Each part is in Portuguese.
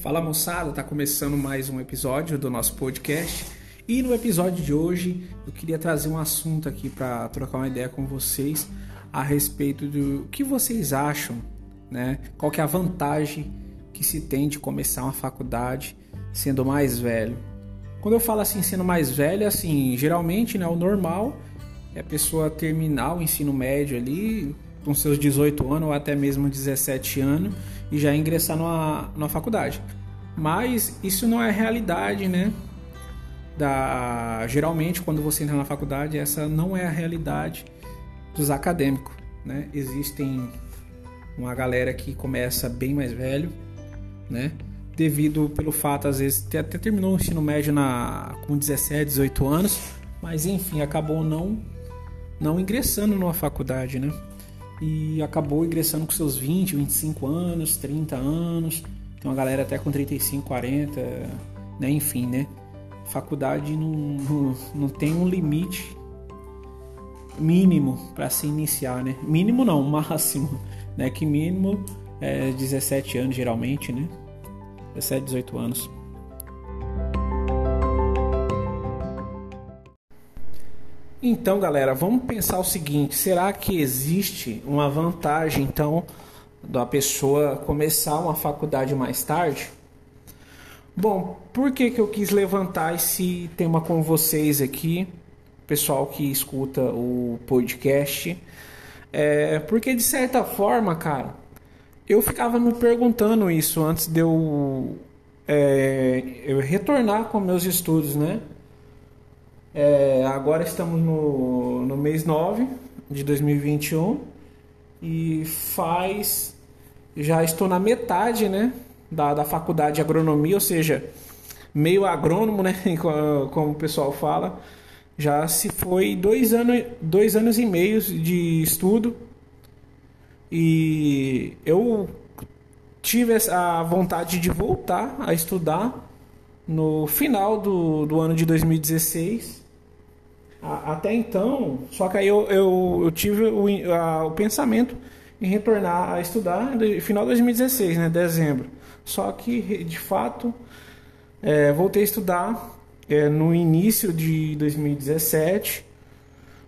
Fala moçada, tá começando mais um episódio do nosso podcast. E no episódio de hoje eu queria trazer um assunto aqui para trocar uma ideia com vocês a respeito do que vocês acham, né? Qual que é a vantagem que se tem de começar uma faculdade sendo mais velho? Quando eu falo assim sendo mais velho, assim, geralmente, né, o normal é a pessoa terminar o ensino médio ali com seus 18 anos ou até mesmo 17 anos e já ingressar numa, numa faculdade. Mas isso não é realidade, né? Da, geralmente, quando você entra na faculdade, essa não é a realidade dos acadêmicos, né? Existem uma galera que começa bem mais velho, né? Devido pelo fato, às vezes, até terminou o ensino médio na, com 17, 18 anos, mas enfim, acabou não, não ingressando numa faculdade, né? E acabou ingressando com seus 20, 25 anos, 30 anos. Tem uma galera até com 35, 40, né? Enfim, né? Faculdade não, não, não tem um limite mínimo para se iniciar, né? Mínimo não, máximo, né? Que mínimo é 17 anos geralmente, né? 17, 18 anos. Então, galera, vamos pensar o seguinte: será que existe uma vantagem, então, da pessoa começar uma faculdade mais tarde? Bom, por que, que eu quis levantar esse tema com vocês aqui, pessoal que escuta o podcast? É, porque, de certa forma, cara, eu ficava me perguntando isso antes de eu, é, eu retornar com meus estudos, né? É, agora estamos no, no mês 9 de 2021 e faz. Já estou na metade né, da, da faculdade de agronomia, ou seja, meio agrônomo, né, como o pessoal fala. Já se foi dois anos, dois anos e meio de estudo e eu tive a vontade de voltar a estudar no final do, do ano de 2016 até então, só que aí eu, eu, eu tive o, a, o pensamento em retornar a estudar no final de 2016, né, dezembro. Só que, de fato, é, voltei a estudar é, no início de 2017,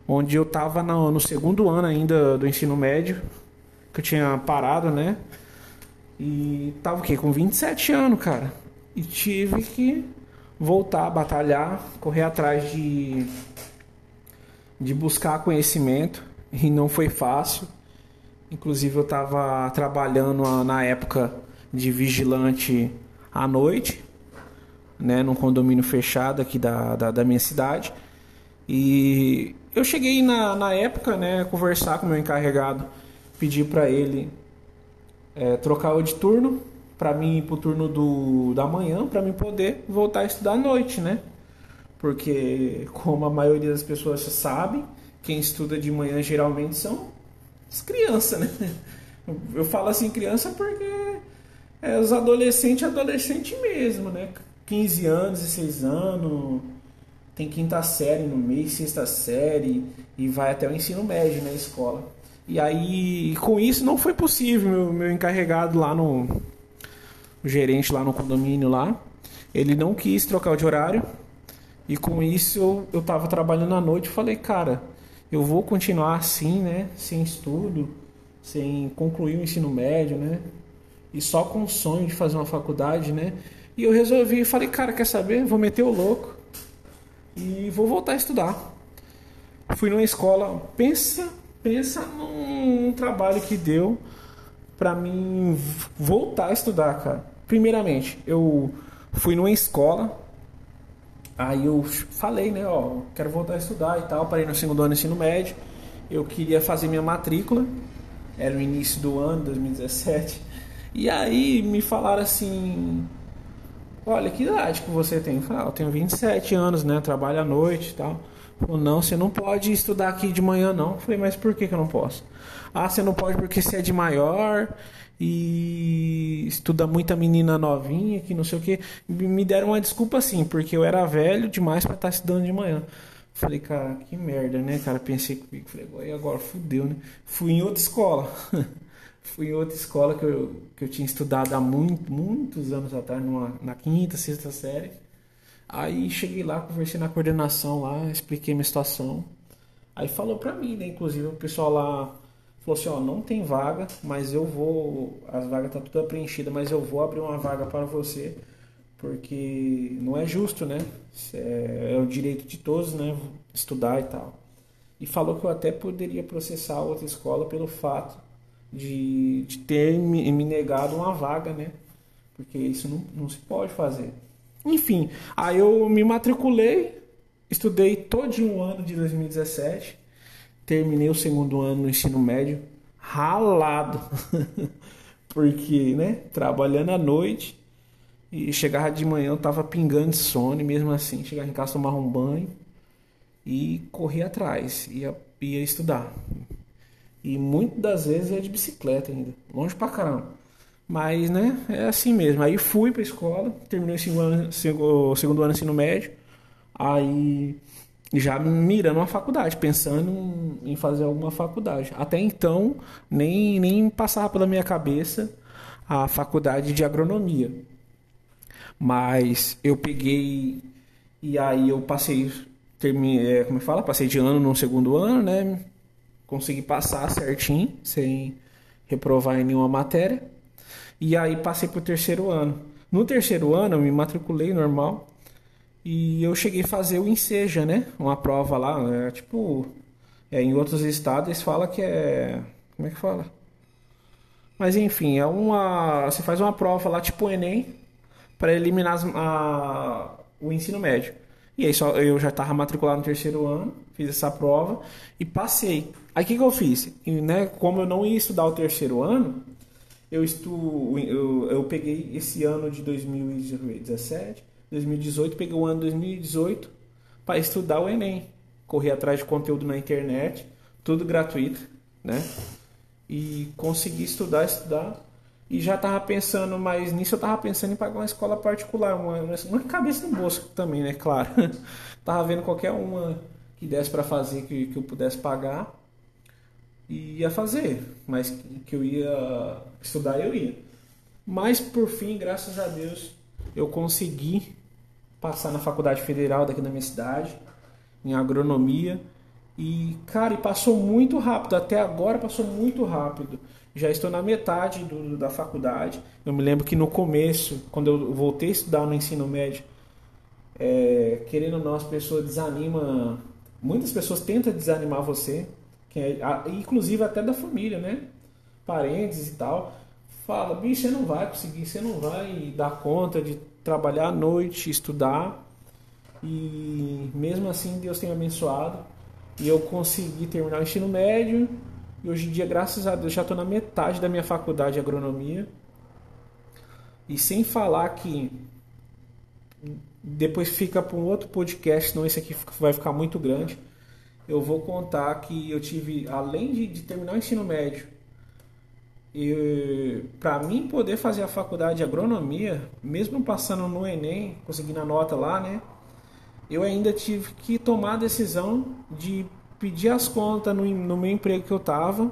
onde eu estava no, no, segundo ano ainda do ensino médio, que eu tinha parado, né? E tava o quê? Com 27 anos, cara. E tive que voltar a batalhar, correr atrás de de buscar conhecimento e não foi fácil. Inclusive eu estava trabalhando na época de vigilante à noite, né, num condomínio fechado aqui da, da, da minha cidade. E eu cheguei na, na época, né, conversar com o meu encarregado, pedir para ele é, trocar o de turno para mim ir pro turno do, da manhã, para mim poder voltar a estudar à noite, né? Porque como a maioria das pessoas sabe, quem estuda de manhã geralmente são as crianças, né? Eu falo assim criança porque é os adolescentes, adolescente mesmo, né? 15 anos, 16 anos, tem quinta série no mês, sexta série e vai até o ensino médio na escola. E aí, com isso não foi possível, meu, meu encarregado lá no o gerente lá no condomínio lá, ele não quis trocar de horário e com isso eu, eu tava trabalhando à noite e falei, cara, eu vou continuar assim, né? Sem estudo, sem concluir o ensino médio, né? E só com o sonho de fazer uma faculdade, né? E eu resolvi, falei, cara, quer saber? Vou meter o louco e vou voltar a estudar. Fui numa escola, pensa, pensa num trabalho que deu para mim voltar a estudar, cara. Primeiramente, eu fui numa escola Aí eu falei, né, ó, quero voltar a estudar e tal, parei no segundo ano do ensino médio. Eu queria fazer minha matrícula, era o início do ano, 2017. E aí me falaram assim: Olha, que idade que você tem? Eu falei, ah, eu tenho 27 anos, né? Trabalho à noite e tal. Falei, não, você não pode estudar aqui de manhã, não. Eu falei, mas por que, que eu não posso? Ah, você não pode porque você é de maior e estuda muita menina novinha que não sei o que. Me deram uma desculpa assim, porque eu era velho demais para estar tá estudando de manhã. Falei, cara, que merda, né, cara? Pensei comigo, falei, agora fudeu, né? Fui em outra escola. fui em outra escola que eu, que eu tinha estudado há muito, muitos anos atrás, numa, na quinta, sexta série. Aí cheguei lá, conversei na coordenação lá, expliquei minha situação. Aí falou pra mim, né? Inclusive o pessoal lá falou assim, ó, não tem vaga, mas eu vou. As vagas tá tudo preenchidas, mas eu vou abrir uma vaga para você, porque não é justo, né? É, é o direito de todos, né? Estudar e tal. E falou que eu até poderia processar outra escola pelo fato de, de ter me, me negado uma vaga, né? Porque isso não, não se pode fazer. Enfim, aí eu me matriculei, estudei todo um ano de 2017, terminei o segundo ano no ensino médio ralado, porque, né, trabalhando à noite e chegava de manhã eu tava pingando de sono, e mesmo assim chegava em casa tomar um banho e corria atrás, ia, ia estudar. E muitas das vezes ia de bicicleta ainda, longe pra caramba. Mas, né, é assim mesmo. Aí fui pra escola, terminei o segundo ano, o segundo ano ensino médio. Aí já mirando uma faculdade, pensando em fazer alguma faculdade. Até então, nem, nem passava pela minha cabeça a faculdade de agronomia. Mas eu peguei e aí eu passei, terminei, é, como eu falo, passei de ano no segundo ano, né? Consegui passar certinho, sem reprovar em nenhuma matéria. E aí passei para o terceiro ano. No terceiro ano eu me matriculei normal e eu cheguei a fazer o Enseja, né? Uma prova lá, é, tipo, é, em outros estados falam que é, como é que fala? Mas enfim, é uma, você faz uma prova lá tipo o Enem para eliminar as, a, o ensino médio. E aí só, eu já estava matriculado no terceiro ano, fiz essa prova e passei. Aí o que, que eu fiz? E, né, como eu não ia estudar o terceiro ano, eu, estu, eu, eu peguei esse ano de 2017, 2018, peguei o ano de 2018 para estudar o Enem. Corri atrás de conteúdo na internet, tudo gratuito, né? E consegui estudar, estudar. E já estava pensando, mas nisso eu estava pensando em pagar uma escola particular, uma, uma cabeça no bolso também, né? Claro. tava vendo qualquer uma que desse para fazer, que, que eu pudesse pagar ia fazer, mas que eu ia estudar, eu ia. Mas por fim, graças a Deus, eu consegui passar na faculdade federal daqui da minha cidade, em agronomia. E, cara, e passou muito rápido, até agora passou muito rápido. Já estou na metade do, da faculdade. Eu me lembro que no começo, quando eu voltei a estudar no ensino médio, é, querendo ou não, as pessoas desanimam. Muitas pessoas tentam desanimar você, é, inclusive até da família, né? Parentes e tal. Fala, bicho, você não vai conseguir, você não vai dar conta de trabalhar à noite, estudar. E mesmo assim Deus tem abençoado. E eu consegui terminar o ensino médio. E hoje em dia, graças a Deus, já estou na metade da minha faculdade de agronomia. E sem falar que depois fica para um outro podcast, senão esse aqui vai ficar muito grande eu vou contar que eu tive, além de, de terminar o ensino médio, para mim poder fazer a faculdade de agronomia, mesmo passando no Enem, conseguindo a nota lá, né? Eu ainda tive que tomar a decisão de pedir as contas no, no meu emprego que eu estava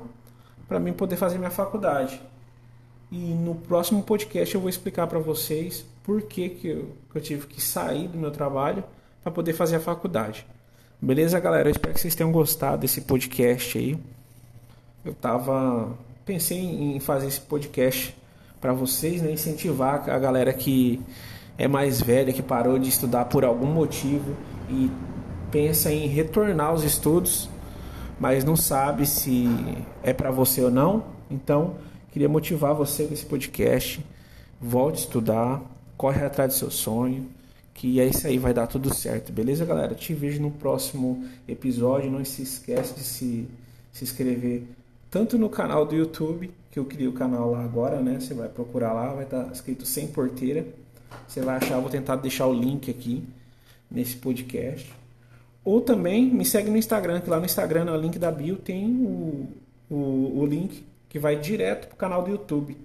para mim poder fazer minha faculdade. E no próximo podcast eu vou explicar para vocês por que, que eu, que eu tive que sair do meu trabalho para poder fazer a faculdade. Beleza, galera? Eu espero que vocês tenham gostado desse podcast aí. Eu tava pensei em fazer esse podcast para vocês, né, incentivar a galera que é mais velha, que parou de estudar por algum motivo e pensa em retornar aos estudos, mas não sabe se é para você ou não. Então, queria motivar você nesse podcast. Volte a estudar, corre atrás do seu sonho que é isso aí, vai dar tudo certo, beleza, galera? Te vejo no próximo episódio. Não se esquece de se, se inscrever tanto no canal do YouTube, que eu criei o canal lá agora, né? Você vai procurar lá, vai estar escrito sem porteira. Você vai achar, vou tentar deixar o link aqui nesse podcast. Ou também me segue no Instagram, que lá no Instagram, no link da bio, tem o, o, o link que vai direto pro canal do YouTube.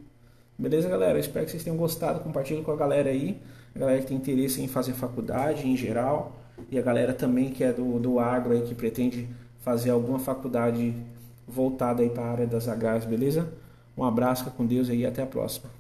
Beleza, galera? Espero que vocês tenham gostado. Compartilhe com a galera aí a galera que tem interesse em fazer faculdade em geral e a galera também que é do, do agro aí, que pretende fazer alguma faculdade voltada aí para a área das agrárias, beleza? Um abraço com Deus aí e até a próxima.